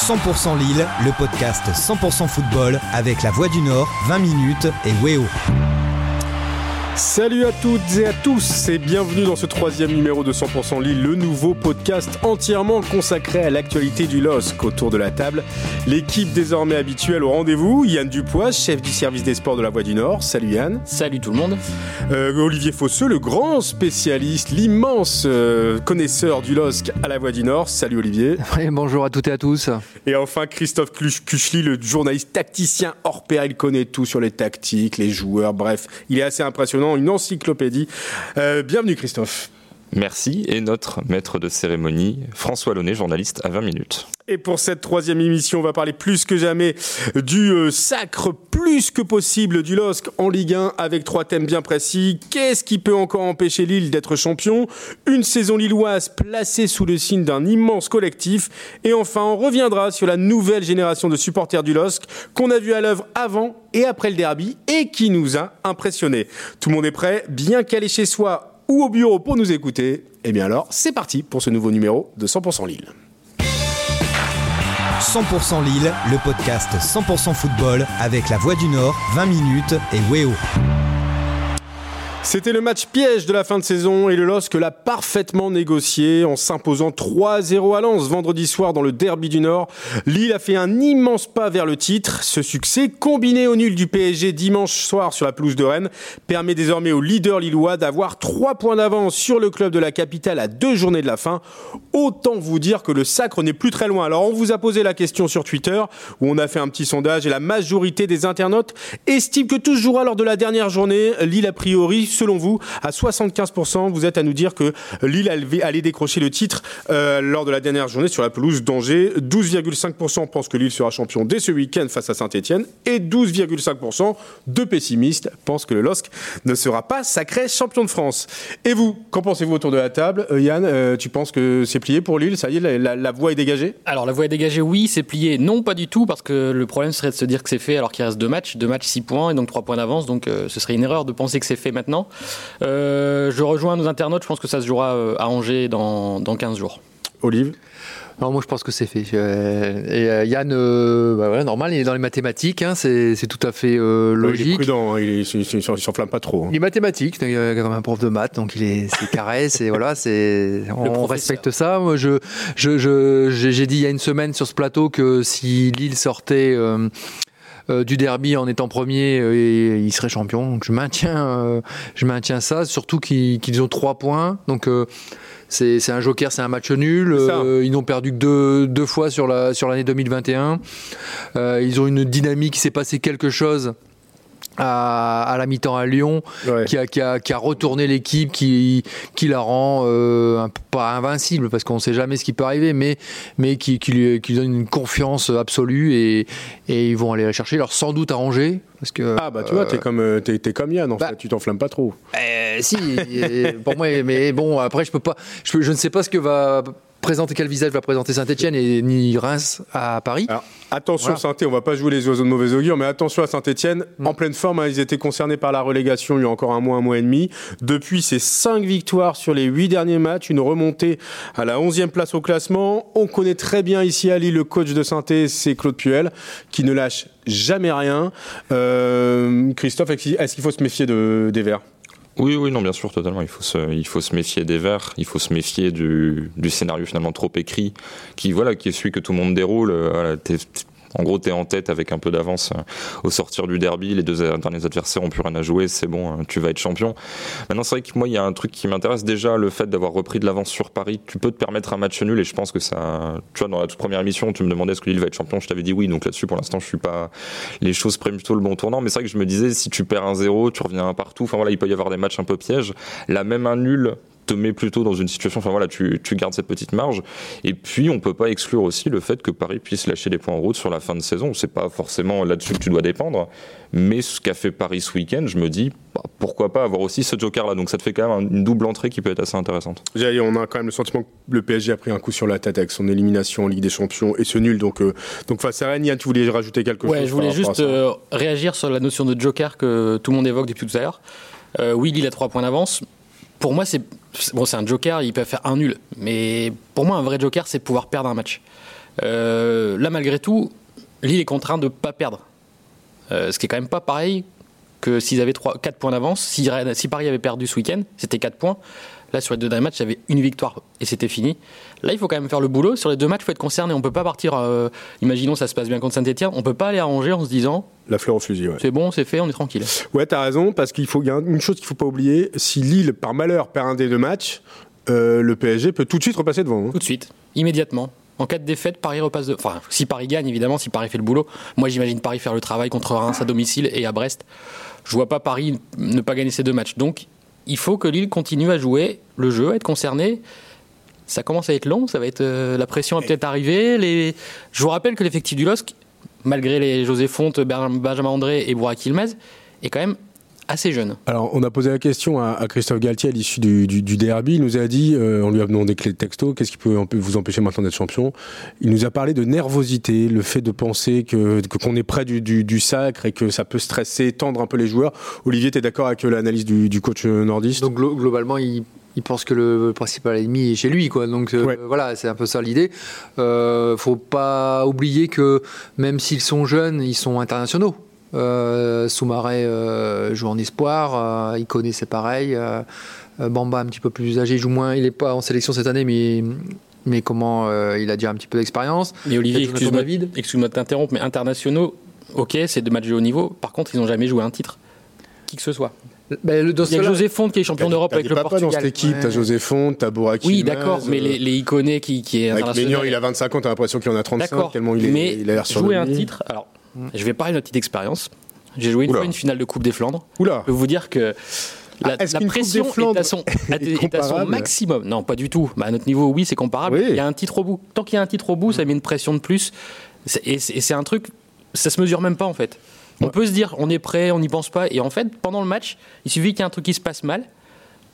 100% Lille, le podcast 100% football avec la Voix du Nord, 20 minutes et Weo. Salut à toutes et à tous et bienvenue dans ce troisième numéro de 100% Lille, le nouveau podcast entièrement consacré à l'actualité du LOSC. Autour de la table, l'équipe désormais habituelle au rendez-vous, Yann Dupois, chef du service des sports de la Voix du Nord. Salut Yann. Salut tout le monde. Euh, Olivier Fosseux, le grand spécialiste, l'immense euh, connaisseur du LOSC à la Voix du Nord. Salut Olivier. Oui, bonjour à toutes et à tous. Et enfin Christophe Kuchli, le journaliste tacticien hors pair. Il connaît tout sur les tactiques, les joueurs, bref, il est assez impressionnant, une encyclopédie. Euh, bienvenue Christophe. Merci et notre maître de cérémonie, François Launay, journaliste à 20 minutes. Et pour cette troisième émission, on va parler plus que jamais du euh, sacre plus que possible du LOSC en Ligue 1 avec trois thèmes bien précis. Qu'est-ce qui peut encore empêcher Lille d'être champion? Une saison lilloise placée sous le signe d'un immense collectif. Et enfin, on reviendra sur la nouvelle génération de supporters du LOSC qu'on a vu à l'œuvre avant et après le derby et qui nous a impressionnés. Tout le monde est prêt, bien calé chez soi ou au bureau pour nous écouter, eh bien alors c'est parti pour ce nouveau numéro de 100% Lille. 100% Lille, le podcast 100% football avec la Voix du Nord, 20 minutes et Weo. C'était le match piège de la fin de saison et le LOSC l'a parfaitement négocié en s'imposant 3-0 à Lens vendredi soir dans le derby du Nord. Lille a fait un immense pas vers le titre. Ce succès, combiné au nul du PSG dimanche soir sur la pelouse de Rennes, permet désormais au leader lillois d'avoir 3 points d'avance sur le club de la capitale à deux journées de la fin. Autant vous dire que le sacre n'est plus très loin. Alors on vous a posé la question sur Twitter où on a fait un petit sondage et la majorité des internautes estiment que toujours lors de la dernière journée, Lille a priori selon vous, à 75%, vous êtes à nous dire que Lille allait décrocher le titre euh, lors de la dernière journée sur la pelouse d'Angers. 12,5% pensent que Lille sera champion dès ce week-end face à Saint-Etienne. Et 12,5% de pessimistes pensent que le LOSC ne sera pas sacré champion de France. Et vous, qu'en pensez-vous autour de la table? Euh, Yann, euh, tu penses que c'est plié pour Lille? Ça y est, la, la voie est dégagée? Alors la voie est dégagée, oui, c'est plié. Non, pas du tout, parce que le problème serait de se dire que c'est fait alors qu'il reste deux matchs. Deux matchs, six points, et donc trois points d'avance. Donc ce serait une erreur de penser que c'est fait maintenant. Euh, je rejoins nos internautes, je pense que ça se jouera euh, à Angers dans, dans 15 jours. Olive? Non, moi je pense que c'est fait. Et Yann, euh, bah voilà, normal, il est dans les mathématiques, hein, c'est tout à fait euh, logique. il est prudent, hein, il, il, s'enflamme pas trop. Hein. Il est mathématique, il est comme un prof de maths, donc il est, carré, c'est voilà, c'est on respecte ça. Moi, je, je, j'ai dit il y a une semaine sur ce plateau que si Lille sortait. Euh, du derby en étant premier, et il serait champion. Donc je maintiens, je maintiens ça, surtout qu'ils ont trois points. Donc c'est un joker, c'est un match nul. Euh, ils n'ont perdu que deux, deux, fois sur l'année sur 2021. Euh, ils ont une dynamique, il s'est passé quelque chose à, la mi-temps à Lyon, qui, a, qui, a, qui, a, retourné l'équipe, qui, qui la rend euh, pas invincible, parce qu'on ne sait jamais ce qui peut arriver, mais, mais qui, qui, lui, qui donne une confiance absolue et, et ils vont aller la chercher. Alors sans doute à Angers. Parce que, ah bah tu vois, t'es euh, comme, es, es comme Yann en bah, fait, tu t'enflammes pas trop. Euh, si, pour moi, mais bon, après je peux pas, je, je ne sais pas ce que va présenter quel visage va présenter Saint-Etienne et ni Reims à Paris. attention Saint-Etienne, on va pas jouer les oiseaux de mauvais augure, mais attention à Saint-Etienne, mm. en pleine forme, hein, ils étaient concernés par la relégation il y a encore un mois, un mois et demi. Depuis, c'est 5 victoires sur les 8 derniers matchs, une remontée à la 11e place au classement. On connaît très bien ici à Lille le coach de saint c'est Claude Puel, qui ne lâche jamais rien. Euh, Christophe, est-ce qu'il faut se méfier de, des Verts? Oui, oui, non, bien sûr, totalement. Il faut se, il faut se méfier des verts, il faut se méfier du, du scénario finalement trop écrit, qui voilà, qui est celui que tout le monde déroule. Voilà, en gros, tu es en tête avec un peu d'avance euh, au sortir du derby. Les deux derniers adversaires ont plus rien à jouer. C'est bon, hein, tu vas être champion. Maintenant, c'est vrai que moi, il y a un truc qui m'intéresse. Déjà, le fait d'avoir repris de l'avance sur Paris. Tu peux te permettre un match nul et je pense que ça. Tu vois, dans la toute première émission, tu me demandais est-ce que Lille va être champion. Je t'avais dit oui. Donc là-dessus, pour l'instant, je suis pas. Les choses prennent plutôt le bon tournant. Mais c'est vrai que je me disais, si tu perds un zéro, tu reviens partout. Enfin voilà, il peut y avoir des matchs un peu pièges. Là, même un nul te met plutôt dans une situation, enfin voilà, tu, tu, gardes cette petite marge. Et puis, on peut pas exclure aussi le fait que Paris puisse lâcher des points en route sur la fin de saison. C'est pas forcément là-dessus que tu dois dépendre. Mais ce qu'a fait Paris ce week-end, je me dis, bah, pourquoi pas avoir aussi ce joker-là. Donc ça te fait quand même une double entrée qui peut être assez intéressante. On a quand même le sentiment que le PSG a pris un coup sur la tête avec son élimination en Ligue des Champions et ce nul. Donc, euh, donc face à Rennes, Yann, tu voulais rajouter quelque ouais, chose Je voulais juste euh, réagir sur la notion de joker que tout le monde évoque depuis tout à l'heure. Euh, oui, il a trois points d'avance. Pour moi, c'est bon, un joker, il peut faire un nul. Mais pour moi, un vrai joker, c'est pouvoir perdre un match. là, malgré tout, Lille est contraint de ne pas perdre. ce qui est quand même pas pareil que s'ils avaient 3, 4 points d'avance. Si, si, Paris avait perdu ce week-end, c'était 4 points. Là, sur les deux derniers matchs, il y avait une victoire et c'était fini. Là, il faut quand même faire le boulot. Sur les deux matchs, il faut être concerné. On peut pas partir. Euh, imaginons, ça se passe bien contre Saint-Etienne. On peut pas aller arranger en se disant. La fleur au fusil, ouais. C'est bon, c'est fait, on est tranquille. Ouais, t'as raison, parce qu'il faut, y a une chose qu'il faut pas oublier. Si Lille, par malheur, perd un des deux matchs, euh, le PSG peut tout de suite repasser devant. Hein. Tout de suite, immédiatement. En cas de défaite, Paris repasse de. Enfin, si Paris gagne, évidemment, si Paris fait le boulot. Moi, j'imagine Paris faire le travail contre Reims à domicile et à Brest. Je vois pas Paris ne pas gagner ces deux matchs. Donc, il faut que Lille continue à jouer le jeu, à être concerné. Ça commence à être long, ça va être euh, la pression va peut-être arriver. Les... Je vous rappelle que l'effectif du LOSC, malgré les José Fonte, Benjamin André et Bourak Ilmaz, est quand même assez jeune. Alors, on a posé la question à, Christophe Galtier à l'issue du, derby. Il nous a dit, euh, on lui a demandé clés de texto, qu'est-ce qui peut vous empêcher maintenant d'être champion? Il nous a parlé de nervosité, le fait de penser que qu'on est près du, sacre et que ça peut stresser, tendre un peu les joueurs. Olivier, tu es d'accord avec l'analyse du, coach nordiste? Donc, globalement, il pense que le principal ennemi est chez lui, quoi. Donc euh, voilà, c'est un peu ça l'idée. Euh, faut pas oublier que même s'ils sont jeunes, ils sont internationaux. Euh, Soumaré euh, joue en espoir, euh, il connaît c'est pareil. Bamba un petit peu plus âgé, il joue moins, il n'est pas en sélection cette année, mais mais comment il a déjà un petit peu d'expérience. Mais Olivier, excuse-moi excuse de t'interrompre, mais internationaux, ok, c'est deux matchs de haut niveau. Par contre, ils n'ont jamais joué un titre, qui que ce soit. Ben, le, il y a José Fonte qui est champion d'Europe avec le Portugal. dans cette équipe, t'as José Fonte, t'as Bouraki. Oui, d'accord, mais les, les Iconés qui, qui est international. il a 25 ans, t'as l'impression qu'il en a 35, tellement il, est, mais il a l'air sur jouer un titre, alors je vais parler de notre petite expérience. J'ai joué une fois une finale de Coupe des Flandres. Je peux vous dire que la, ah, pression est à, son, maximum. Non, pas du tout. Bah, à notre niveau, oui, c'est comparable. Il y a un titre au bout. Tant qu'il y a un titre au bout, ça met une pression de plus. Et c'est un truc, ça se mesure même pas en fait. On peut se dire, on est prêt, on n'y pense pas. Et en fait, pendant le match, il suffit qu'il y ait un truc qui se passe mal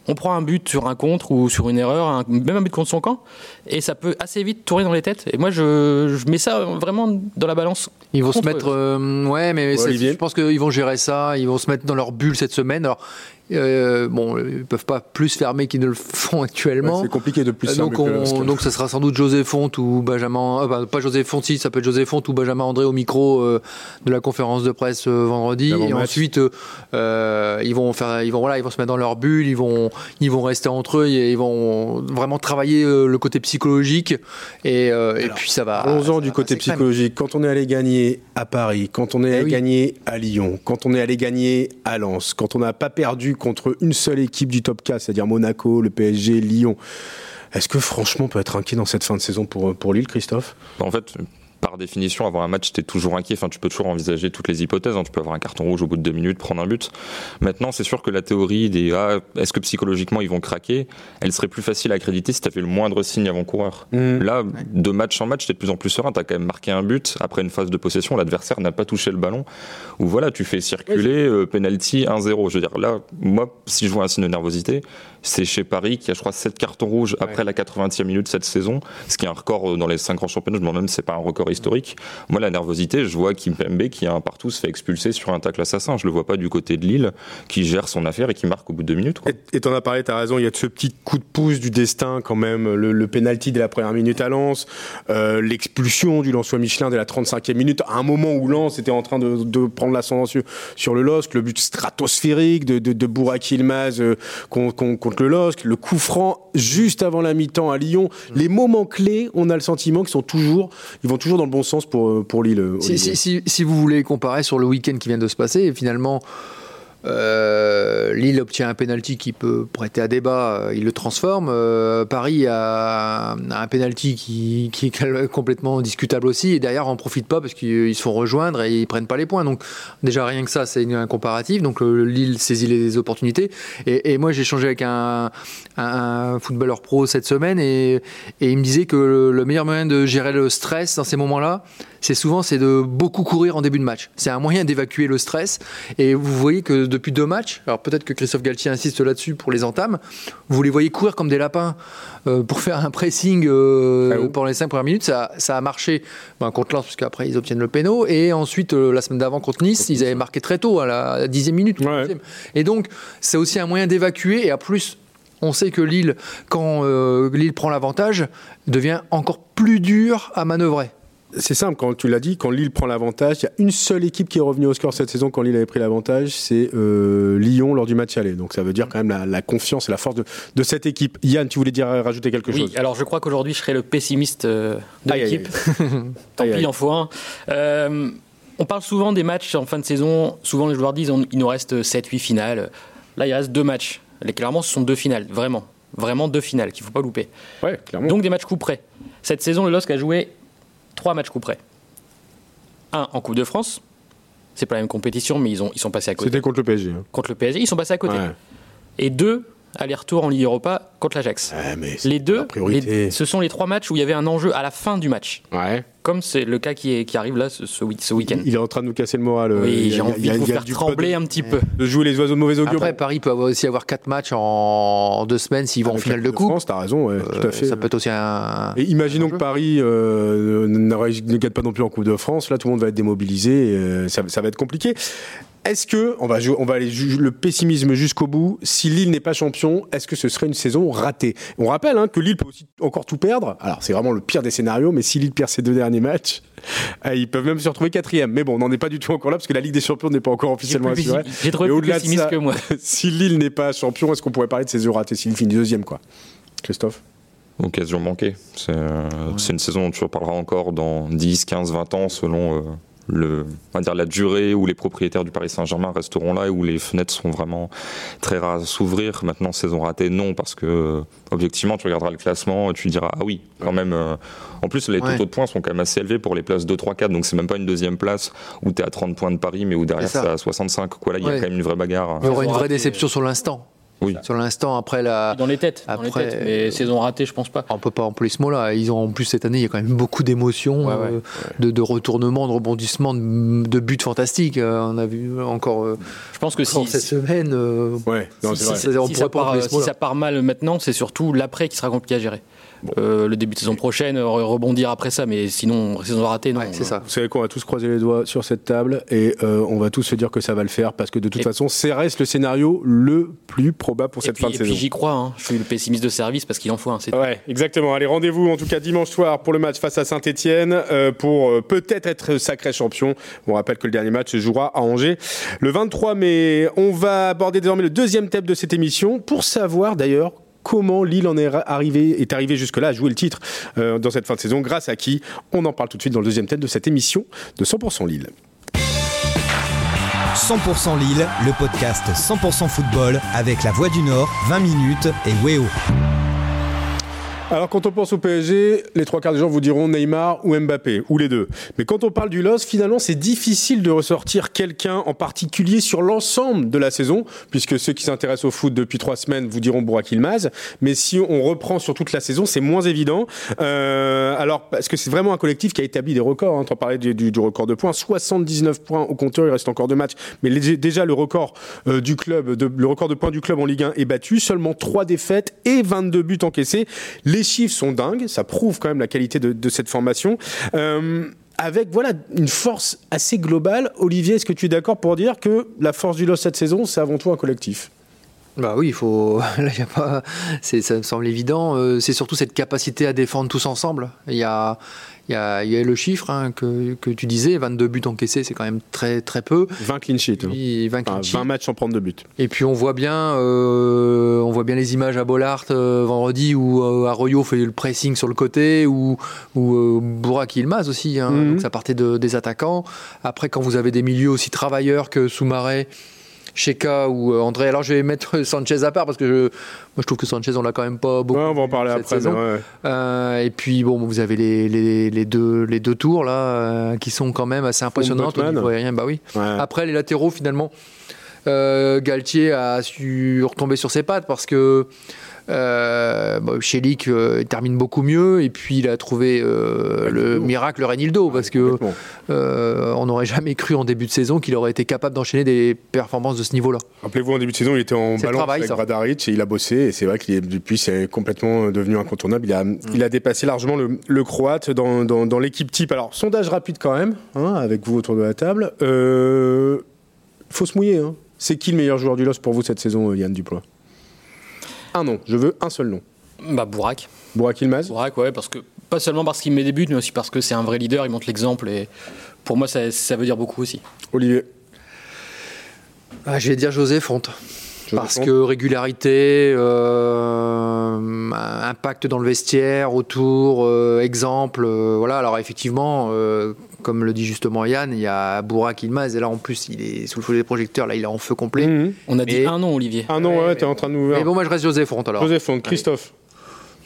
on prend un but sur un contre ou sur une erreur, même un but contre son camp, et ça peut assez vite tourner dans les têtes. Et moi, je, mets ça vraiment dans la balance. Ils vont se mettre, euh, ouais, mais je pense qu'ils vont gérer ça. Ils vont se mettre dans leur bulle cette semaine. Alors, euh, bon, ils peuvent pas plus fermer qu'ils ne le font actuellement. c'est compliqué de plus. donc, on, donc, ça sera sans doute José Font ou Benjamin, euh, bah, pas José Font, si ça peut être José Font ou Benjamin André au micro euh, de la conférence de presse vendredi. Et ensuite, ils vont faire, ils vont voilà, ils vont se mettre dans leur bulle, ils vont, ils vont rester entre eux, et ils vont vraiment travailler le côté psychologique. Et, et puis ça va. 11 ans du côté psychologique. Quand on est allé gagner à Paris, quand on est eh allé gagner à Lyon, quand on est allé gagner à Lens, quand on n'a pas perdu contre une seule équipe du top 4, c'est-à-dire Monaco, le PSG, Lyon. Est-ce que franchement on peut être inquiet dans cette fin de saison pour, pour Lille, Christophe? En fait, par définition, avoir un match, tu es toujours inquiet. Enfin, tu peux toujours envisager toutes les hypothèses. Hein. Tu peux avoir un carton rouge au bout de deux minutes, prendre un but. Maintenant, c'est sûr que la théorie des ah, est-ce que psychologiquement ils vont craquer, elle serait plus facile à accréditer si tu fait le moindre signe avant-coureur. Mmh. Là, de match en match, tu es de plus en plus serein. Tu as quand même marqué un but. Après une phase de possession, l'adversaire n'a pas touché le ballon. Ou voilà, tu fais circuler, euh, penalty 1-0. Je veux dire, là, moi, si je vois un signe de nervosité, c'est chez Paris qui a, je crois, 7 cartons rouges après la 80e minute cette saison, ce qui est un record euh, dans les 5 grands championnats. Je me demande même si c'est pas un record historique. Moi, la nervosité, je vois Kim Pembe qui a un partout se fait expulser sur un tacle assassin. Je le vois pas du côté de Lille qui gère son affaire et qui marque au bout de deux minutes. Et t'en as parlé, t'as raison. Il y a de ce petit coup de pouce du destin quand même, le, le penalty dès la première minute à Lens, euh, l'expulsion du Lançois Michelin dès la 35e minute, à un moment où Lens était en train de, prendre l'ascendant sur, le LOSC, le but stratosphérique de, de, de Ilmaz euh, contre, le LOSC, le coup franc juste avant la mi-temps à Lyon. Les moments clés, on a le sentiment qu'ils sont toujours, ils vont toujours dans le bon sens pour, pour Lille. Si, si, vous voulez comparer sur le week-end qui vient de se passer, finalement, euh, Lille obtient un penalty qui peut prêter à débat, euh, il le transforme. Euh, Paris a, un penalty qui, est complètement discutable aussi, et derrière on ne profite pas parce qu'ils se font rejoindre et ils prennent pas les points. Donc déjà rien que ça, c'est un comparatif. Donc Lille saisit les opportunités. Et, moi j'ai échangé avec un, footballeur pro cette semaine et, il me disait que le meilleur moyen de gérer le stress dans ces moments-là, c'est souvent c'est de beaucoup courir en début de match. C'est un moyen d'évacuer le stress. Et vous voyez que depuis deux matchs, alors peut-être que Christophe Galtier insiste là-dessus pour les entames, vous les voyez courir comme des lapins euh, pour faire un pressing euh, ah pendant les cinq premières minutes. Ça, ça a marché ben, contre Lens, parce qu'après ils obtiennent le péno. Et ensuite, euh, la semaine d'avant contre Nice, ils avaient marqué très tôt, à la dixième minute. Et donc, c'est aussi un moyen d'évacuer. Et à plus, On sait que Lille, quand Lille prend l'avantage, devient encore plus dur à manœuvrer c'est simple, quand tu l'as dit, quand Lille prend l'avantage, il y a une seule équipe qui est revenue au score cette saison quand Lille avait pris l'avantage, c'est euh, Lyon lors du match aller. Donc ça veut dire quand même la, confiance et la force de, cette équipe. Yann, tu voulais dire rajouter quelque oui, chose? Alors je crois qu'aujourd'hui je serai le pessimiste euh, de l'équipe. Tant pis, il en faut un. Euh, on parle souvent des matchs en fin de saison. Souvent les joueurs disent il nous reste 7-8 finales. Là il reste deux matchs. clairement ce sont deux finales, vraiment. Vraiment deux finales qu'il ne faut pas louper. Ouais, clairement. Donc des matchs coup près. Cette saison, le LOSC a joué trois matchs coup près. Un en Coupe de France. C'est pas la même compétition, mais ils, ont, ils sont passés à côté. C'était contre le PSG. Hein. Contre le PSG, ils sont passés à côté. Et deux, aller-retour en Ligue Europa contre l'Ajax. les deux, ce sont les trois matchs où il y avait un enjeu à la fin du match. Ouais. Comme c'est le cas qui, qui arrive là ce, ce week-end. Il est en train de nous casser le moral. Euh, oui, j'ai envie de vous faire trembler un petit peu. De jouer les oiseaux de mauvais augure. Après, Paris peut aussi avoir quatre matchs en deux semaines s'ils vont en finale de coupe. France, t'as raison, ouais, tout à euh, fait. Ça peut être aussi un. Et imaginons que Paris euh, ne gagne pas non plus en Coupe de France. Là, tout le monde va être démobilisé. ça, ça va être compliqué. Est-ce que, on va, on va aller le pessimisme jusqu'au bout, si Lille n'est pas champion, est-ce que ce serait une saison ratée? On rappelle hein, que Lille peut aussi encore tout perdre. Alors c'est vraiment le pire des scénarios, mais si Lille perd ses deux derniers matchs, euh, ils peuvent même se retrouver quatrième. Mais bon, on n'en est pas du tout encore là parce que la Ligue des Champions n'est pas encore officiellement assurée. J'ai trouvé plus pessimiste que moi. si Lille n'est pas champion, est-ce qu'on pourrait parler de saison ratée si Lille finit deuxième, quoi? Christophe? Occasion manquée. C'est une saison dont tu reparleras encore dans 10, 15, 20 ans selon. Euh, le, on va dire la durée où les propriétaires du Paris Saint-Germain resteront là et où les fenêtres seront vraiment très rares à s'ouvrir. Maintenant, saison ratée, non, parce que objectivement, tu regarderas le classement et tu diras ah oui, quand même. Euh, en plus, les taux de points sont quand même assez élevés pour les places 2, 3, 4, donc c'est même pas une deuxième place où tu es à 30 points de Paris, mais où derrière c'est à 65. Quoi, là, il y a quand même une vraie bagarre. Il y aura une vraie déception sur l'instant. Oui. Sur l'instant, après la. Dans les têtes. Après, dans les têtes, mais saison ratée, je pense pas. On peut pas employer ce mot-là. Ils ont en plus cette année, il y a quand même beaucoup d'émotions, euh, de, de retournements, de rebondissements, de, buts fantastiques. Euh, on a vu encore. Euh, je pense que si cette semaine. ouais. si, ça part, si ça part mal maintenant, c'est surtout l'après qui sera compliqué à gérer. Euh, le début de saison prochaine, rebondir après ça, mais sinon, saison ratée, non. c'est ça. Vous savez qu'on va tous croiser les doigts sur cette table et euh, on va tous se dire que ça va le faire parce que de toute façon, c'est reste le scénario le plus probable pour cette fin de et saison. Puis j'y crois, hein. je suis le pessimiste de service parce qu'il en faut un. ouais, exactement. Allez, rendez-vous en tout cas dimanche soir pour le match face à Saint-Etienne euh, pour peut-être être sacré champion. On rappelle que le dernier match se jouera à Angers le 23 mai. On va aborder désormais le deuxième thème de cette émission pour savoir d'ailleurs comment Lille en est arrivé, est arrivé jusque-là à jouer le titre euh, dans cette fin de saison, grâce à qui On en parle tout de suite dans le deuxième thème de cette émission de 100% Lille. 100% Lille, le podcast 100% football avec la Voix du Nord, 20 minutes et Weo. Alors quand on pense au PSG, les trois quarts des gens vous diront Neymar ou Mbappé, ou les deux. Mais quand on parle du LOS, finalement c'est difficile de ressortir quelqu'un en particulier sur l'ensemble de la saison, puisque ceux qui s'intéressent au foot depuis trois semaines vous diront Burak Ilmaz. Mais si on reprend sur toute la saison, c'est moins évident. Euh, alors parce que c'est vraiment un collectif qui a établi des records. Hein. On parlait du, du, record de points, 79 points au compteur, il reste encore deux matchs. Mais déjà le record euh, du club, de, le record de points du club en Ligue 1 est battu, seulement trois défaites et 22 buts encaissés. Chiffres sont dingues, ça prouve quand même la qualité de, cette formation. Euh, avec voilà une force assez globale. Olivier, est-ce que tu es d'accord pour dire que la force du LOS cette saison, c'est avant tout un collectif? Bah oui, il faut. Là, y a pas. Ça me semble évident. Euh, c'est surtout cette capacité à défendre tous ensemble. Il y a, il y a, il y a le chiffre hein, que, que, tu disais, 22 buts encaissés, c'est quand même très très peu. 20 clean sheets. 20, hein. 20, matchs sans prendre de but. Et puis on voit bien, euh, on voit bien les images à Bollard euh, vendredi où euh, Arroyo fait le pressing sur le côté, ou ou euh, Bourak Ilmaz aussi. Hein, mhm. Donc ça partait de, des attaquants. Après, quand vous avez des milieux aussi travailleurs que Soumaré Sheka ou euh, André. Alors je vais mettre Sanchez à part parce que je, moi je trouve que Sanchez on l'a quand même pas beaucoup. on va en parler après. Euh, et puis bon, vous avez les, les, les, deux les deux tours là euh, qui sont quand même assez impressionnantes aérien. Bah oui. Après les latéraux finalement. Galtier a su retomber sur ses pattes parce que euh, euh, termine beaucoup mieux et puis il a trouvé euh, le miracle Renildo parce que euh, on n'aurait jamais cru en début de saison qu'il aurait été capable d'enchaîner des performances de ce niveau-là. Rappelez-vous en début de saison il était en balance avec Bradaric et il a bossé et c'est vrai qu'il est depuis c'est complètement devenu incontournable. Il a, mm. il a dépassé largement le, le croate dans, dans, dans l'équipe type. Alors sondage rapide quand même hein, avec vous autour de la table. faut se mouiller. Hein. C'est qui le meilleur joueur du LOS pour vous cette saison, Yann Duplois un nom. Je veux un seul nom. Bah, Bourak. Bourak Ilmaz Bourak, ouais, parce que, pas seulement parce qu'il met des buts, mais aussi parce que c'est un vrai leader, il montre l'exemple. Et pour moi, ça, ça veut dire beaucoup aussi. Olivier ah, Je vais dire José Fonte. Parce que régularité, euh, impact dans le vestiaire, autour, euh, exemple. Euh, voilà. Alors effectivement, comme le dit justement Yann, il y a Bourak Ilmaz et là en plus il est sous le feu des projecteurs. Là, il est en feu complet. Mhm. On a dit un nom, Olivier. Un nom, ouais, t'es en train de nous. Mais bon, moi je reste José Fonte alors. José Fonte, Christophe.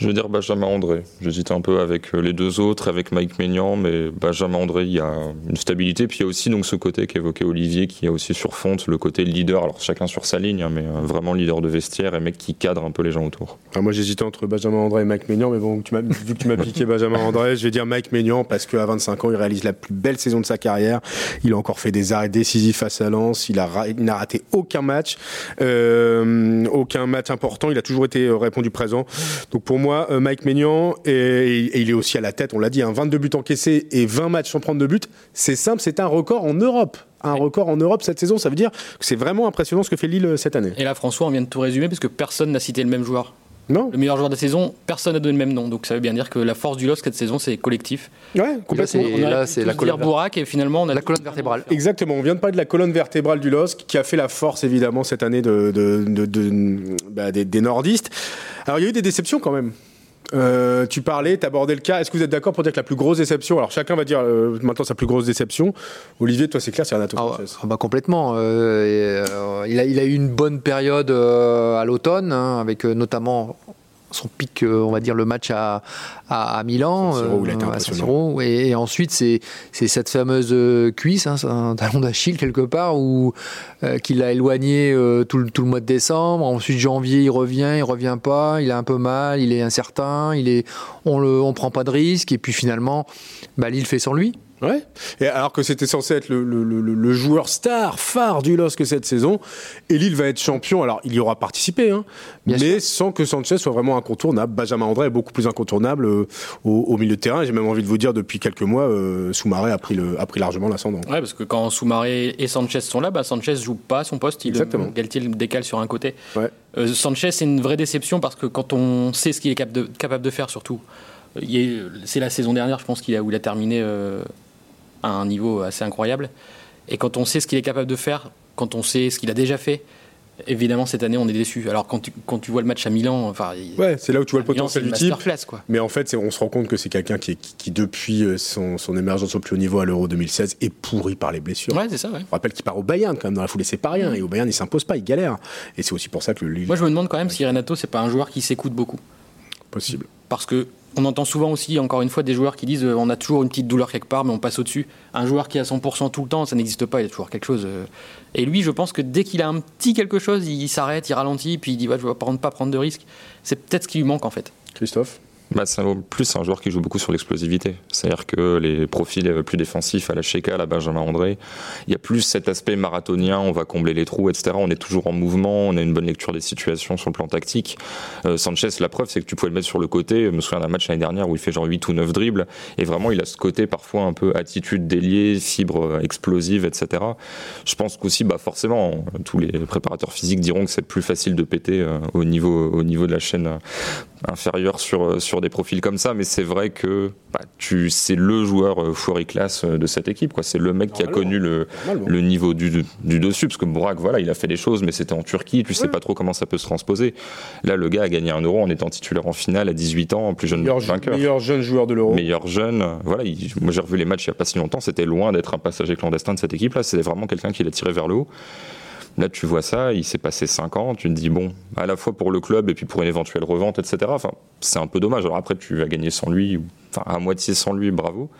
Je veux dire Benjamin André. J'hésite un peu avec euh, les deux autres, avec Mike Maignan, mais Benjamin André, il y a une stabilité. Puis il y a aussi donc ce côté qu'évoquait Olivier, qui est aussi sur Fonte, le côté leader. Alors chacun sur sa ligne, hein, mais euh, vraiment leader de vestiaire et mec qui cadre un peu les gens autour. Ah, moi j'hésitais entre Benjamin André et Mike Maignan, mais bon, vu que tu m'as piqué Benjamin André, je vais dire Mike Maignan parce qu'à 25 ans, il réalise la plus belle saison de sa carrière. Il a encore fait des arrêts décisifs face à Lens. Il n'a raté aucun match, euh, aucun match important. Il a toujours été répondu présent. Donc pour moi, Mike Maignan et, il est aussi à la tête, on l'a dit, un hein, 22 buts encaissés et 20 matchs sans prendre de but. C'est simple, c'est un record en Europe un record en Europe cette saison. Ça veut dire que c'est vraiment impressionnant ce que fait Lille euh, cette année. Et là, François, on vient de tout résumer parce que personne n'a cité le même joueur. Non. Le meilleur joueur de la saison, personne n'a donné le même nom. Donc ça veut bien dire que la force du LOSC cette saison, c'est collectif. Ouais, complètement. Là, c'est la colonne Bourak et finalement on a la colonne vertébrale. Exactement. On vient de parler de la colonne vertébrale du LOSC qui a fait la force évidemment cette année de, de, bah, des nordistes. Alors il y a eu des déceptions quand même. Euh, tu parlais, tu abordais le cas. Est-ce que vous êtes d'accord pour dire que la plus grosse déception, alors chacun va dire euh, maintenant sa plus grosse déception. Olivier, toi c'est clair, c'est Renato ah, ah, bah complètement. Euh, il, a, il a eu une bonne période à l'automne, hein, avec notamment son pic, euh, on va dire, le match à, à, Milan, euh, et, ensuite c'est cette fameuse euh, cuisse, hein, un talon d'Achille quelque part, où qu'il a éloigné tout, le, tout, le mois de décembre. Ensuite janvier, il revient, il revient pas, il a un peu mal, il est incertain, il est, on le, on prend pas de risque, et puis finalement, bah, Lille fait sans lui. Ouais. Et alors que c'était censé être le, le, le, joueur star, phare du LOSC cette saison, et Lille va être champion. Alors il y aura participé, hein, mais sans que Sanchez soit vraiment incontournable. Benjamin André est beaucoup plus incontournable euh, au, milieu de terrain. J'ai même envie de vous dire depuis quelques mois, euh, Soumaré a pris, a pris largement l'ascendant. Ouais, parce que quand Soumaré et Sanchez sont là, bah, Sanchez joue pas son poste. Il, Exactement. Galtier le décale sur un côté. Ouais. Euh, Sanchez, c'est une vraie déception parce que quand on sait ce qu'il est capable de, capable de faire, surtout, c'est la saison dernière, je pense qu'il a où il a terminé à un niveau assez incroyable. Et quand on sait ce qu'il est capable de faire, quand on sait ce qu'il a déjà fait, évidemment cette année on est déçu. Alors quand tu, quand tu vois le match à Milan, enfin ouais, c'est là où tu vois le potentiel du type. Quoi. Mais en fait, on se rend compte que c'est quelqu'un qui, qui, depuis euh, son, son, émergence au plus haut niveau à l'Euro 2016 est pourri par les blessures. Ouais, c'est ça. Ouais. On rappelle qu'il part au Bayern quand même dans la foulée, c'est pas rien. Et au Bayern, il s'impose pas, il galère. Et c'est aussi pour ça que le Moi, je me demande quand même si Renato c'est pas un joueur qui s'écoute beaucoup. Possible. Parce que on entend souvent aussi, encore une fois, des joueurs qui disent euh, on a toujours une petite douleur quelque part, mais on passe au-dessus. Un joueur qui a 100% tout le temps, ça n'existe pas, il a toujours quelque chose. Euh. Et lui, je pense que dès qu'il a un petit quelque chose, il s'arrête, il ralentit, puis il dit ouais, je ne vais pas prendre de risques. C'est peut-être ce qui lui manque en fait. Christophe? Bah, c'est plus un joueur qui joue beaucoup sur l'explosivité. C'est-à-dire que les profils plus défensifs à la Sheka, à la Benjamin André, il y a plus cet aspect marathonien, on va combler les trous, etc. On est toujours en mouvement, on a une bonne lecture des situations sur le plan tactique. Euh, Sanchez, la preuve, c'est que tu pouvais le mettre sur le côté. Je me souviens d'un match l'année dernière où il fait genre 8 ou 9 dribbles, et vraiment il a ce côté parfois un peu attitude déliée, fibre explosive, etc. Je pense qu'aussi, bah, forcément, tous les préparateurs physiques diront que c'est plus facile de péter euh, au, niveau, au niveau de la chaîne euh, inférieure sur, sur des profils comme ça, mais c'est vrai que bah, tu, c'est le joueur euh, classe euh, de cette équipe. Quoi. C'est le mec qui a connu le, le niveau du, du, dessus, parce que Bourak, voilà, il a fait des choses, mais c'était en Turquie, tu sais pas trop comment ça peut se transposer. Là, le gars a gagné un euro en étant titulaire en finale à 18 ans, plus jeune meilleur, vainqueur. Meilleur jeune joueur de l'euro. Meilleur jeune. Voilà, moi j'ai revu les matchs il n'y a pas si longtemps, c'était loin d'être un passager clandestin de cette équipe-là, c'était vraiment quelqu'un qui l'a tiré vers le haut. Là, tu vois ça, il s'est passé 5 ans, tu te dis, bon, à la fois pour le club et puis pour une éventuelle revente, etc. Enfin, c'est un peu dommage. Alors après, tu vas gagner sans lui, enfin, à moitié sans lui, bravo.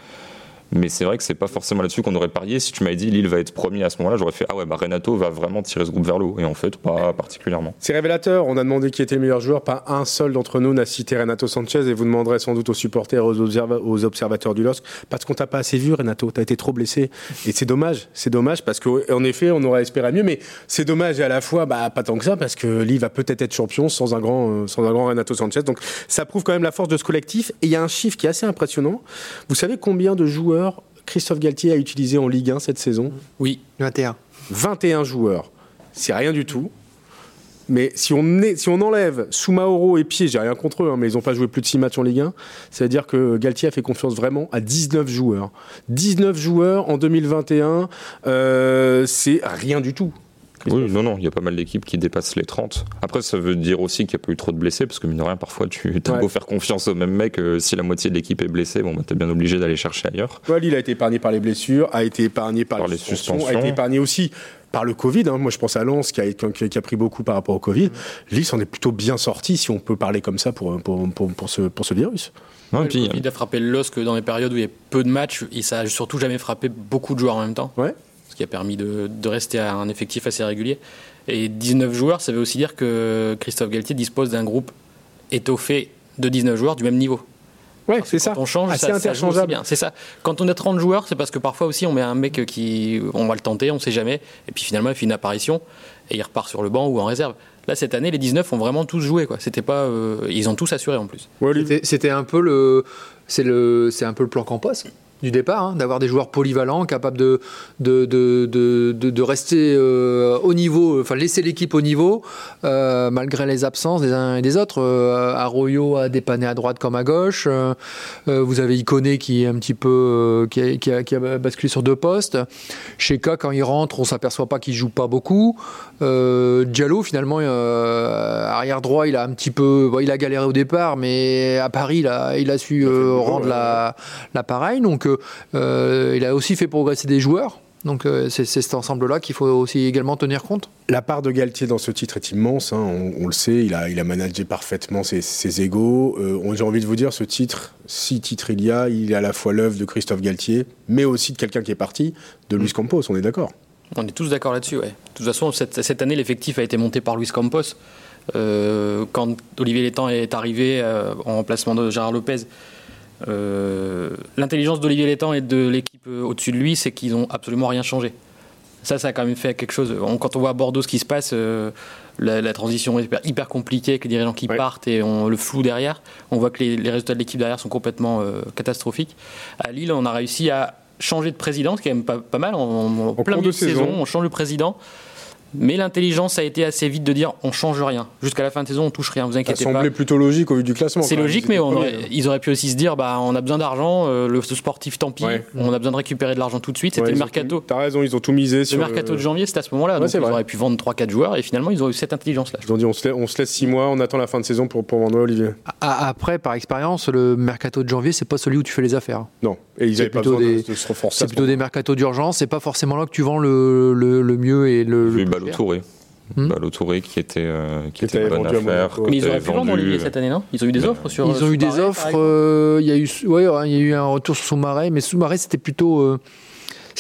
Mais c'est vrai que c'est pas forcément là-dessus qu'on aurait parié. Si tu m'avais dit Lille va être premier à ce moment-là, j'aurais fait Ah ouais, bah Renato va vraiment tirer ce groupe vers le haut. Et en fait, pas particulièrement. C'est révélateur. On a demandé qui était le meilleur joueur. Pas un seul d'entre nous n'a cité Renato Sanchez. Et vous demanderez sans doute aux supporters, aux, observateurs du LOSC, parce qu'on t'a pas assez vu, Renato. T'as été trop blessé. Et c'est dommage. C'est dommage parce qu'en effet, on aurait espéré mieux. Mais c'est dommage et à la fois, bah, pas tant que ça, parce que Lille va peut-être être champion sans un grand, euh, sans un grand Renato Sanchez. Donc ça prouve quand même la force de ce collectif. Et il y a un chiffre qui est assez impressionnant. Vous savez combien de joueurs Christophe Galtier a utilisé en Ligue 1 cette saison Oui. 21. 21 joueurs. C'est rien du tout. Mais si on, est, si on enlève Soumaoro et Pied, j'ai rien contre eux, hein, mais ils n'ont pas joué plus de 6 matchs en Ligue 1, c'est-à-dire que Galtier a fait confiance vraiment à 19 joueurs. 19 joueurs en 2021, euh, c'est rien du tout. Oui, non, non, il y a pas mal d'équipes qui dépassent les 30. Après, ça veut dire aussi qu'il n'y a pas eu trop de blessés, parce que mine de rien, parfois, tu as beau faire confiance au même mec, euh, si la moitié de l'équipe est blessée, bon, bah, tu es bien obligé d'aller chercher ailleurs. Ouais, il a été épargné par les blessures, a été épargné par, les suspensions, a été épargné aussi par le Covid. Hein. Moi, je pense à Lens qui a, qui a, pris beaucoup par rapport au Covid. Mmh. Lille s'en est plutôt bien sorti, si on peut parler comme ça, pour, pour, pour, pour ce, pour ce virus. Non, le Covid a frappé le LOSC dans les périodes où il y a peu de matchs et ça a surtout jamais frappé beaucoup de joueurs en même temps. Ouais. Qui a permis de, de rester à un effectif assez régulier. Et 19 joueurs, ça veut aussi dire que Christophe Galtier dispose d'un groupe étoffé de 19 joueurs du même niveau. Ouais, c'est ça. on change, Assez interchangeable. bien. C'est ça. Quand on a 30 joueurs, c'est parce que parfois aussi on met un mec qui, on va le tenter, on sait jamais, et puis finalement il fait une apparition et il repart sur le banc ou en réserve. Là cette année, les 19 ont vraiment tous joué quoi. C'était pas, euh, ils ont tous assuré en plus. C'était un peu le, c'est le, c'est un peu le plan Campos du départ, hein, d'avoir des joueurs polyvalents, capables de, de, de, de, de rester euh, au niveau, enfin laisser l'équipe au niveau, euh, malgré les absences des uns et des autres. Euh, Arroyo a dépanné à droite comme à gauche. Euh, vous avez Iconé qui est un petit peu qui a, qui, a, qui, a, basculé sur deux postes. Sheka, quand il rentre, on s'aperçoit pas qu'il joue pas beaucoup. Diallo, finalement, arrière droit, il a un petit peu, bon, il a galéré au départ, mais à Paris, il a, il a su rendre l'appareil. La, Donc euh, il a aussi fait progresser des joueurs. Donc euh, c'est cet ensemble-là qu'il faut aussi également tenir compte. La part de Galtier dans ce titre est immense, hein, on, on, le sait, il a, il a managé parfaitement ses, ses égaux. Euh, J'ai envie de vous dire, ce titre, si titre il y a, il est à la fois l'œuvre de Christophe Galtier, mais aussi de quelqu'un qui est parti, de Luis Campos, on est d'accord On est tous d'accord là-dessus, ouais. De toute façon, cette, cette année, l'effectif a été monté par Luis Campos. Euh, quand Olivier Létang est arrivé euh, en remplacement de Gérard Lopez, euh, l'intelligence d'Olivier Létang et de l'équipe au-dessus de lui, c'est qu'ils n'ont absolument rien changé. Ça, ça a quand même fait quelque chose. quand on voit à Bordeaux ce qui se passe, euh, la, la, transition est hyper, hyper, compliquée, avec les dirigeants qui ouais. partent et on, le flou derrière. On voit que les, les résultats de l'équipe derrière sont complètement euh, catastrophiques. À Lille, on a réussi à changer de président, ce qui est quand même pas, pas mal. En, en plein milieu de saison, on change le président. Mais l'intelligence a été assez vite de dire on change rien. Jusqu'à la fin de saison, on touche rien, vous inquiétez pas. Ça semblait plutôt logique au vu du classement. C'est logique, mais aurait, ils auraient pu aussi se dire bah, on a besoin d'argent, euh, le sportif, tant pis, ouais. on a besoin de récupérer de l'argent tout de suite. C'était ouais, le mercato. T'as raison, ils ont tout misé le sur. Le mercato de janvier, c'était à ce moment-là. Ouais, donc ils vrai. auraient pu vendre 3-4 joueurs et finalement, ils ont eu cette intelligence-là. Ils ont dit on se, laisse, on se laisse 6 mois, on attend la fin de saison pour, pour vendre Olivier. Après, par expérience, le mercato de janvier, c'est pas celui où tu fais les affaires. Non, et ils avaient pas besoin des, de, se renforcer. C'est plutôt des mercatos d'urgence, c'est pas forcément là que tu vends le mieux et le. Le plus Touré. Hmm. Touré qui était, euh, qui, qui était bonne affaire. Mais ils auraient pu vendre Olivier cette année, non? Ils ont eu des offres sur. Ils ont eu des offres. Euh, il y a eu, ouais, il y a eu un retour sur Soumaré, mais Soumaré c'était plutôt.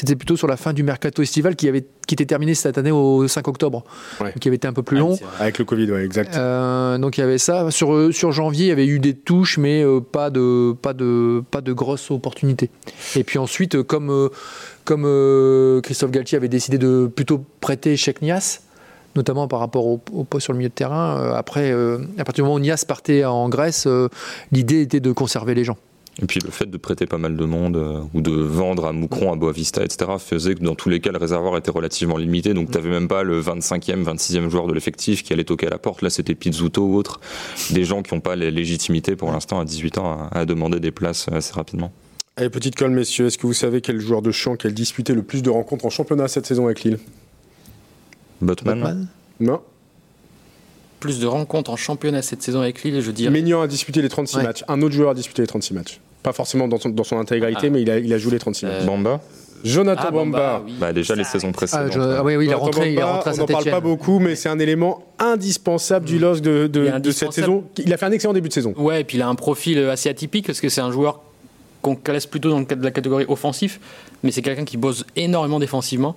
Euh, c'était plutôt sur la fin du mercato estival qui, avait, qui était terminé cette année au 5 octobre, ouais. qui avait été un peu plus long. Ah, Avec le Covid, ouais, exact. Euh, donc il y avait ça. Sur, sur janvier, il y avait eu des touches, mais euh, pas, de, pas, de, pas de grosses opportunités. Et puis ensuite, comme, euh, comme Christophe Galtier avait décidé de plutôt prêter Cheikh Nias, notamment par rapport au, au, poste sur le milieu de terrain. Euh, après, euh, à partir du moment où Nias partait en Grèce, euh, l'idée était de conserver les gens. Et puis le fait de prêter pas mal de monde euh, ou de vendre à Moucron, à Boavista, etc., faisait que dans tous les cas, le réservoir était relativement limité. Donc tu n'avais même pas le 25e, 26e joueur de l'effectif qui allait toquer à la porte. Là, c'était Pizzuto ou autre. Des gens qui n'ont pas les légitimités pour l'instant à 18 ans à, à, demander des places assez rapidement. Allez, petite colle, messieurs. Est-ce que vous savez quel joueur de champ qui a disputé le plus de rencontres en championnat cette saison avec Lille? Botman, Botman Non. Plus de rencontres en championnat cette saison avec Lille, je dirais. Maignan a disputé les 36 ouais. matchs. Un autre joueur a disputé les 36 matchs. Pas forcément dans son, dans son intégralité, ah. mais il a, il a, joué les 36 matchs. Euh... Bamba Jonathan ah, Bamba. Bamba oui. bah, déjà les saisons précédentes. Ah, je... ah oui, oui, il, est rentré, il est rentré à On n'en parle pas beaucoup, mais c'est un élément indispensable du LOSC de, de, de, cette saison. Il a fait un excellent début de saison. Ouais, et puis il a un profil assez atypique parce que c'est un joueur qu'on classe plutôt dans le cadre de la catégorie offensif, mais c'est quelqu'un qui bosse énormément défensivement.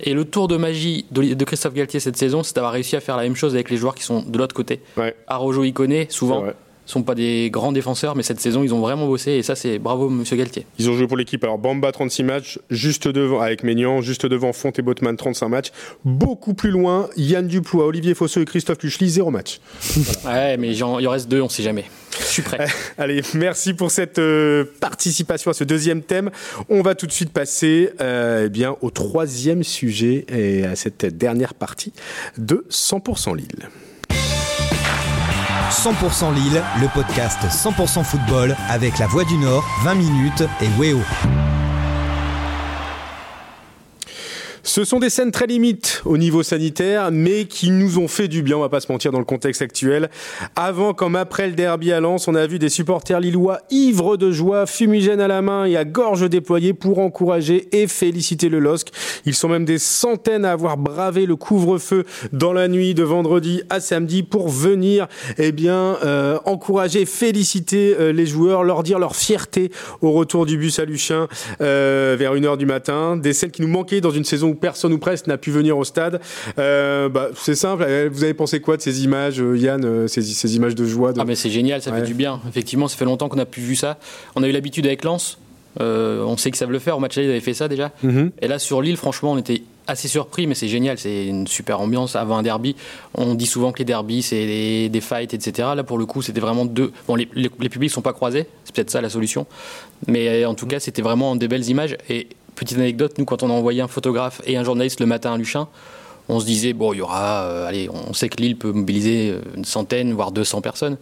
Et le tour de magie de Christophe Galtier cette saison, c'est d'avoir réussi à faire la même chose avec les joueurs qui sont de l'autre côté. Ouais. Arojo Iconé, souvent, sont pas des grands défenseurs, mais cette saison, ils ont vraiment bossé, et ça, c'est bravo, monsieur Galtier. Ils ont joué pour l'équipe. Alors, Bamba, 36 matchs, juste devant, avec Maignan, juste devant Font et Botman, 35 matchs. Beaucoup plus loin, Yann Duplois, Olivier Fosseux et Christophe Luchely, 0 match. Voilà. ouais, mais il en reste deux, on sait jamais. Je suis prêt. Allez, merci pour cette euh, participation à ce deuxième thème. On va tout de suite passer euh, eh bien, au troisième sujet et à cette dernière partie de 100% Lille. 100% Lille, le podcast 100% football avec la Voix du Nord, 20 minutes et Weo. Ce sont des scènes très limites au niveau sanitaire, mais qui nous ont fait du bien, on va pas se mentir, dans le contexte actuel. Avant comme après le derby à Lens, on a vu des supporters lillois ivres de joie, fumigènes à la main et à gorge déployée pour encourager et féliciter le LOSC. Ils sont même des centaines à avoir bravé le couvre-feu dans la nuit de vendredi à samedi pour venir eh bien, euh, encourager, féliciter euh, les joueurs, leur dire leur fierté au retour du bus à Luchin euh, vers 1h du matin. Des scènes qui nous manquaient dans une saison où personne ou presque n'a pu venir au stade. Euh, bah, c'est simple. Euh, vous avez pensé quoi de ces images, euh, Yann, ces, ces, images de joie de... Ah mais c'est génial, ça fait du bien. Effectivement, ça fait longtemps qu'on n'a plus vu ça. On a eu l'habitude avec Lens. on sait qu'ils savent le faire. Au match ils avaient fait ça déjà. Mhm. Et là, sur l'île, franchement, on était assez surpris, mais c'est génial. C'est une super ambiance avant un derby. On dit souvent que les derbys, c'est des, fights, etc. Là, pour le coup, c'était vraiment deux. Bon, les, les, les publics sont pas croisés. C'est peut-être ça la solution. Mais en tout cas, c'était vraiment des belles images. Et Petite anecdote, nous, quand on a envoyé un photographe et un journaliste le matin à Luchin, on se disait, bon, il y aura, euh, allez, on sait que l'île peut mobiliser une centaine, voire 200 personnes.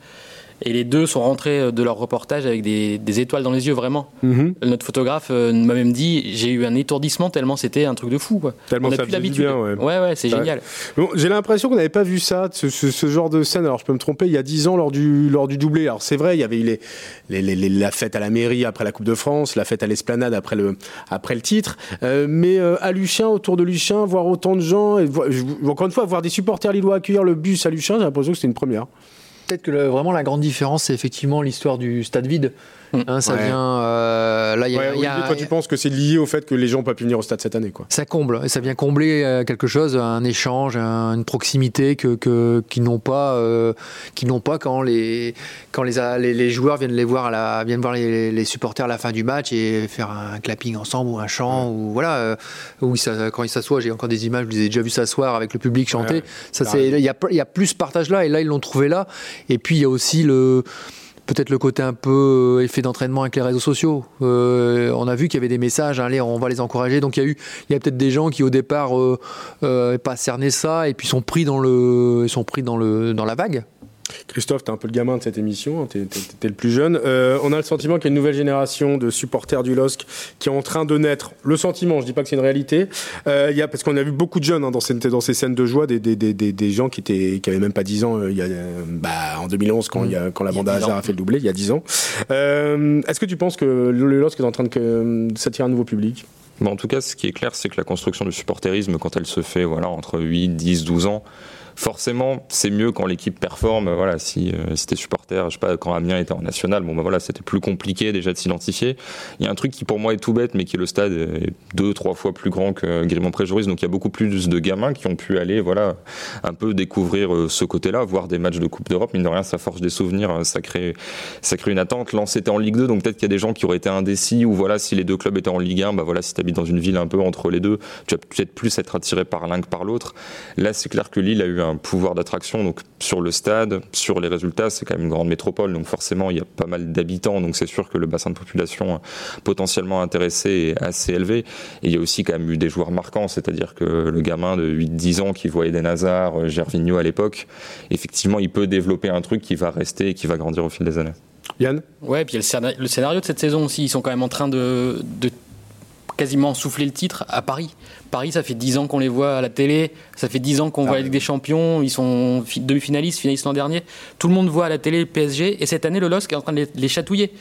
Et les deux sont rentrés euh, de leur reportage avec des, étoiles dans les yeux, vraiment. Mhm. Notre photographe euh, m'a même dit j'ai eu un étourdissement tellement c'était un truc de fou. Quoi. Tellement on ça plus l'habitude. Ouais, ouais, ouais c'est génial. Bon, j'ai l'impression qu'on n'avait pas vu ça, ce, genre de scène. Alors je peux me tromper, il y a 10 ans lors du, lors du doublé. Alors c'est vrai, il y avait les, les, la fête à la mairie après la Coupe de France, la fête à l'esplanade après le, après le titre. Euh, mais à Luchin, autour de Luchin, voir autant de gens, et encore une fois, voir des supporters lillois accueillir le bus à Luchin, j'ai l'impression que c'était une première peut-être que vraiment la grande différence, c'est effectivement l'histoire du stade vide. Hein, ça vient. Euh, là, y a, toi, tu penses que c'est lié au fait que les gens n'ont pas pu venir au stade cette année, quoi? Ça comble, et ça vient combler euh, quelque chose, un échange, une proximité que, que qu'ils n'ont pas, euh, n'ont pas quand les quand les, les, joueurs viennent les voir à la, viennent voir les, supporters à la fin du match et faire un clapping ensemble ou un chant ou voilà, où ça, quand ils s'assoient, j'ai encore des images, je les ai déjà vus s'asseoir avec le public chanter. ça, c'est, il y a, y a plus ce partage là, et là ils l'ont trouvé là. Et puis il y a aussi le peut-être le côté un peu euh, effet d'entraînement avec les réseaux sociaux. Euh, on a vu qu'il y avait des messages, allez, on va les encourager. Donc il y a eu, il y a peut-être des gens qui au départ euh, euh pas cerné ça et puis sont pris dans le, sont pris dans le, dans la vague. Christophe, tu es un peu le gamin de cette émission, hein, tu es, le plus jeune. Euh, on a le sentiment qu'il y a une nouvelle génération de supporters du LOSC qui est en train de naître. Le sentiment, je dis pas que c'est une réalité, euh, y a, parce qu'on a vu beaucoup de jeunes hein, dans, ces, dans ces scènes de joie, des, des, des, des gens qui, étaient, qui même pas 10 ans euh, y a, bah, en 2011 quand, y a, quand la bande hasard a fait le doublé, il y a 10 ans. Est-ce que tu penses que le LOSC est en train de s'attirer un nouveau public? En tout cas, ce qui est clair, c'est que la construction du supporterisme, quand elle se fait voilà, entre 8, 10, 12 ans, forcément, c'est mieux quand l'équipe performe. Voilà, si, euh, si t'es supporter, je sais pas, quand Amiens était en national, bon, bah voilà, c'était plus compliqué déjà de s'identifier. Il y a un truc qui pour moi est tout bête, mais qui est le stade est deux, trois fois plus grand que Grimont Préjuris, donc il y a beaucoup plus de gamins qui ont pu aller, voilà, un peu découvrir euh, ce côté-là, voir des matchs de Coupe d'Europe. Mine de rien, ça forge des souvenirs, euh, ça crée, ça crée une attente. Lens était en Ligue 2, donc peut-être qu'il y a des gens qui auraient été indécis, ou voilà, si les deux clubs étaient en Ligue 1, bah voilà, si t'habites dans une ville un peu entre les deux, tu vas peut-être plus être attiré par l'un que par l'autre. Là, c'est clair que Lille a eu un pouvoir d'attraction donc sur le stade, sur les résultats, c'est quand même une grande métropole, donc forcément il y a pas mal d'habitants, donc c'est sûr que le bassin de population potentiellement intéressé est assez élevé. Et il y a aussi quand même eu des joueurs marquants, c'est-à-dire que le gamin de 8-10 ans qui voyait des Nazars, euh, Gervinho à l'époque, effectivement il peut développer un truc qui va rester et qui va grandir au fil des années. Yann? Ouais, puis il y a le scénario de cette saison aussi, ils sont quand même en train de, de quasiment souffler le titre à Paris. Paris, ça fait 10 ans qu'on les voit à la télé, ça fait 10 ans qu'on ah voit la Ligue des Champions, ils sont demi-finalistes, finalistes l'an dernier. Tout le monde voit à la télé le PSG, et cette année, le LOSC est en train de les, chatouiller.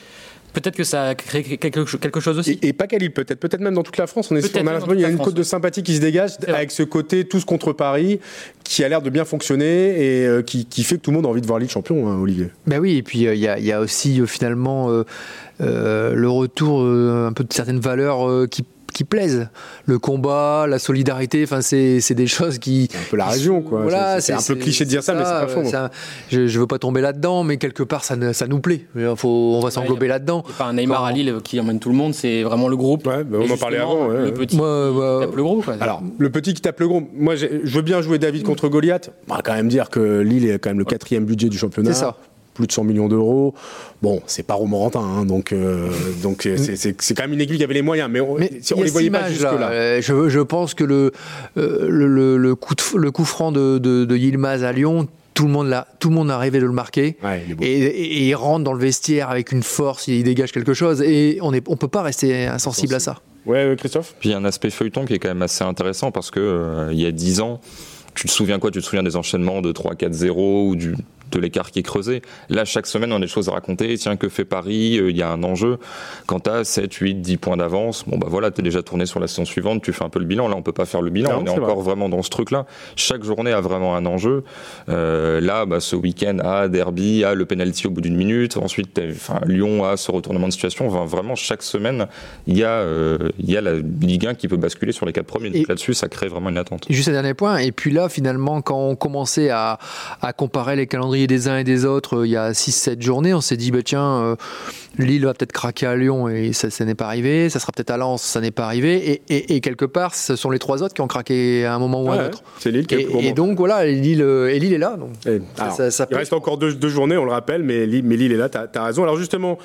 Peut-être que ça crée quelque, chose aussi. Et, pas qu'à Lille, peut-être. Peut-être même dans toute la France. On est sur, il y a une côte de sympathie qui se dégage avec ce côté tous contre Paris qui a l'air de bien fonctionner et euh, qui, fait que tout le monde a envie de voir Lille champion, hein, Olivier. Ben oui, et puis euh, il y, a aussi euh, finalement le retour un peu de certaines valeurs qui qui plaisent. Le combat, la solidarité, enfin c'est des choses qui. un peu la région, quoi. Voilà, c'est un peu cliché de dire ça, mais c'est pas faux. je, je veux pas tomber là-dedans, mais quelque part ça, ça nous plaît. Faut, on va s'englober là-dedans. Pas un Neymar à Lille qui emmène tout le monde, c'est vraiment le groupe. Ouais, bah, on en parlait avant. Le petit qui tape le gros. Quoi. Alors le petit qui tape le gros. Moi, je veux bien jouer David contre Goliath. On va quand même dire que Lille est quand même le quatrième budget du championnat. C'est ça plus de 100 millions d'euros. Bon, c'est pas Romorantin, hein, donc euh, donc euh, c'est quand même une équipe qui avait les moyens, mais on, si on les voyait pas jusque là. Euh, je, je, pense que le, le, le, coup, de, le coup franc de, de, de Yilmaz à Lyon tout le monde là, tout le monde a rêvé de le marquer. Ouais, il. Et, et- et il rentre dans le vestiaire avec une force, il dégage quelque chose. Et on ne on peut pas rester insensible à ça. Ouais, Christophe? Puis il y a un aspect feuilleton qui est quand même assez intéressant parce que euh, il y a 10 ans, tu te souviens quoi? Tu te souviens des enchaînements de 3-4-0 ou du, de l'écart qui est creusé Là, chaque semaine, on a des choses à raconter. Tiens, que fait Paris? Euh, Il y a un enjeu. Quand tu as 7, 8, 10 points d'avance, bon, bah voilà, tu es déjà tourné sur la saison suivante, tu fais un peu le bilan. Là, on peut pas faire le bilan. Non, on est, c'est encore vrai. vraiment dans ce truc-là. Chaque journée a vraiment un enjeu. Euh, là, bah, ce week-end, à Derby, à le penalty au bout d'une minute. Ensuite, enfin, Lyon a ce retournement de situation. Enfin, vraiment, chaque semaine, il y, a, euh, y a la Ligue 1 qui peut basculer sur les quatre premiers. Donc là-dessus, ça crée vraiment une attente. Juste un dernier point, et puis là, finalement, quand on commençait à, à comparer les calendriers des uns et des autres euh, il y a 6-7 journées, on s'est dit, bah, tiens, euh, Lille va peut-être craquer à Lyon, et ça, ça n'est pas arrivé, ça sera peut-être à Lens, ça n'est pas arrivé, et, et- et quelque part, ce sont les trois autres qui ont craqué à un moment ou à un autre. C'est Lille qui est Et, et donc voilà, Lille, euh, et Lille est là. Donc, Et- alors, ça- ça il reste encore deux, deux journées, on le rappelle, mais Lille, mais Lille est là, t'as as raison. Alors justement,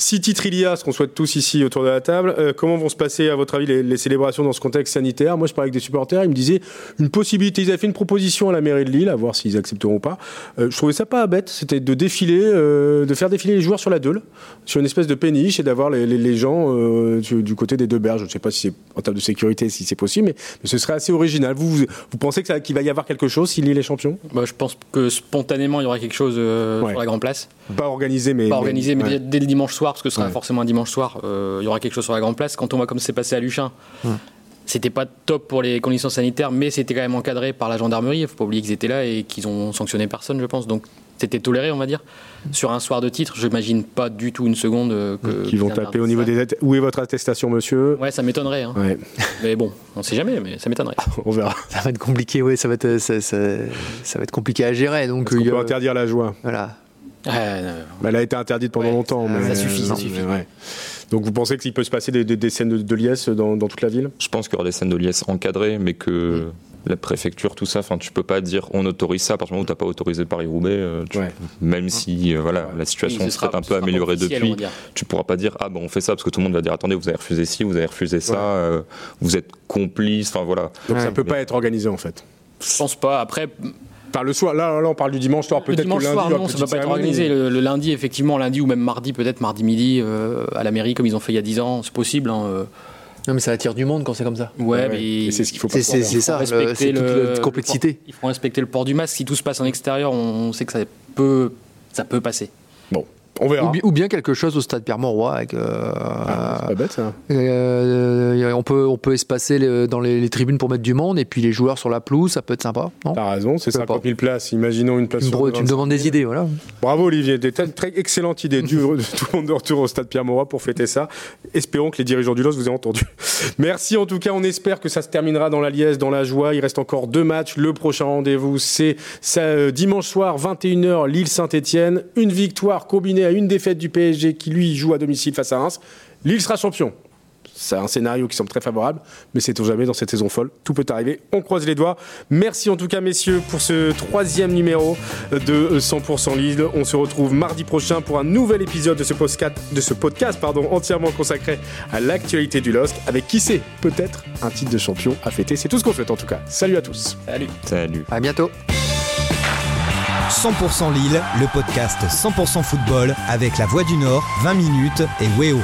si titres il y a, ce qu'on souhaite tous ici autour de la table, euh, comment vont se passer, à votre avis, les, les célébrations dans ce contexte sanitaire? Moi, je parlais avec des supporters, ils me disaient une possibilité, ils avaient fait une proposition à la mairie de Lille, à voir s'ils accepteront ou pas. Euh, je trouvais ça pas bête, c'était de défiler, euh, de faire défiler les joueurs sur la Deule, sur une espèce de péniche et d'avoir les, les- les gens du, du côté des deux berges. Je ne sais pas si c'est en termes de sécurité, si c'est possible, mais, mais ce serait assez original. Vous, vous, vous pensez qu'il va y avoir quelque chose si Lille est champion? Bah, je pense que spontanément, il y aura quelque chose Ouais. sur la Grand Place. Pas organisé, mais. Pas organisé, mais ouais. dès, dès le dimanche soir, parce que ce sera Ouais. forcément un dimanche soir, euh, il y aura quelque chose sur la Grand Place. Quand on voit comme c'est passé à Luchin, c'était pas top pour les conditions sanitaires, mais c'était quand même encadré par la gendarmerie. Il faut pas oublier qu'ils étaient là et qu'ils ont sanctionné personne, je pense. Donc c'était toléré, on va dire. Sur un soir de titre, j'imagine pas du tout une seconde euh, que. Qui vont taper au niveau des. Où est votre attestation, monsieur? Ça. Ouais, ça m'étonnerait. hein. Ouais, Mais bon, on sait jamais, mais ça m'étonnerait. on verra. ça va être compliqué, oui, ça va être, ça, ça- ça va être compliqué à gérer. Donc, peut interdire la joie voilà. Euh, Elle a été interdite pendant Ouais, longtemps. ça- mais ça suffit, ça non, suffit. mais ouais. Donc vous pensez qu'il peut se passer des, des- des scènes de, de liesse dans, dans toute la ville? Je pense qu'il y aura des scènes de liesse encadrées, mais que la préfecture, tout ça, enfin, tu peux pas dire on autorise ça à partir du moment où t'as pas autorisé Paris-Roubaix, euh, tu- Ouais. même si euh, voilà, la situation oui, serait sera- un peu améliorée depuis, tu pourras pas dire ah bon on fait ça parce que tout le monde va dire attendez vous avez refusé ci, vous avez refusé ça, euh, vous êtes complice, enfin voilà. Donc Ouais. ça peut pas être organisé en fait. Je pense pas. Après, Par le soir, là, là on parle du dimanche soir, Le peut-être que dimanche lundi, soir, non, ça va pas être organisé. Le, le lundi, effectivement, lundi ou même mardi, peut-être mardi midi, euh, à la mairie, comme ils ont fait il y a 10 ans, c'est possible. hein, euh. Non, mais ça attire du monde quand c'est comme ça. Ouais, Ouais, mais c'est ce qu'il faut pas C'est c'est- faire. c'est ça, le- c'est toute le- la complexité. Il faut respecter le port du masque. Si tout se passe en extérieur, on sait que ça peut, ça peut passer. On verra. Ou, bi- ou bien quelque chose au stade Pierre-Mauroy. Avec, euh, Ah, c'est pas bête ça. euh, on, peut, on peut espacer le- dans les, les tribunes pour mettre du monde et puis les joueurs sur la pelouse, ça peut être sympa. T'as raison, c'est Peu 50 importe. 000 places. Imaginons une place tu, me, tu me 25 demandes des idées, voilà. Bravo Olivier, des très, excellentes idées. Du, tout le monde de retour au stade Pierre-Mauroy pour fêter ça. Espérons que les dirigeants du LOS vous aient entendu. Merci en tout cas, on espère que ça se terminera dans la liesse, dans la joie. Il reste encore deux matchs. Le prochain rendez-vous, c'est euh, dimanche soir, 21h, Lille-Saint-Etienne. Une victoire combinée à une défaite du PSG qui lui joue à domicile face à Reims. Lille sera champion. C'est un scénario qui semble très favorable, mais c'est jamais dans cette saison folle. Tout peut arriver. On croise les doigts. Merci en tout cas, messieurs, pour ce troisième numéro de 100% Lille. On se retrouve mardi prochain pour un nouvel épisode de ce podcast, de ce podcast pardon, entièrement consacré à l'actualité du LOSC, avec qui sait, peut-être un titre de champion à fêter. C'est tout ce qu'on souhaite en tout cas. Salut à tous. Salut. Salut. À bientôt. 100% Lille, le podcast 100% football avec la Voix du Nord, 20 minutes et Weo.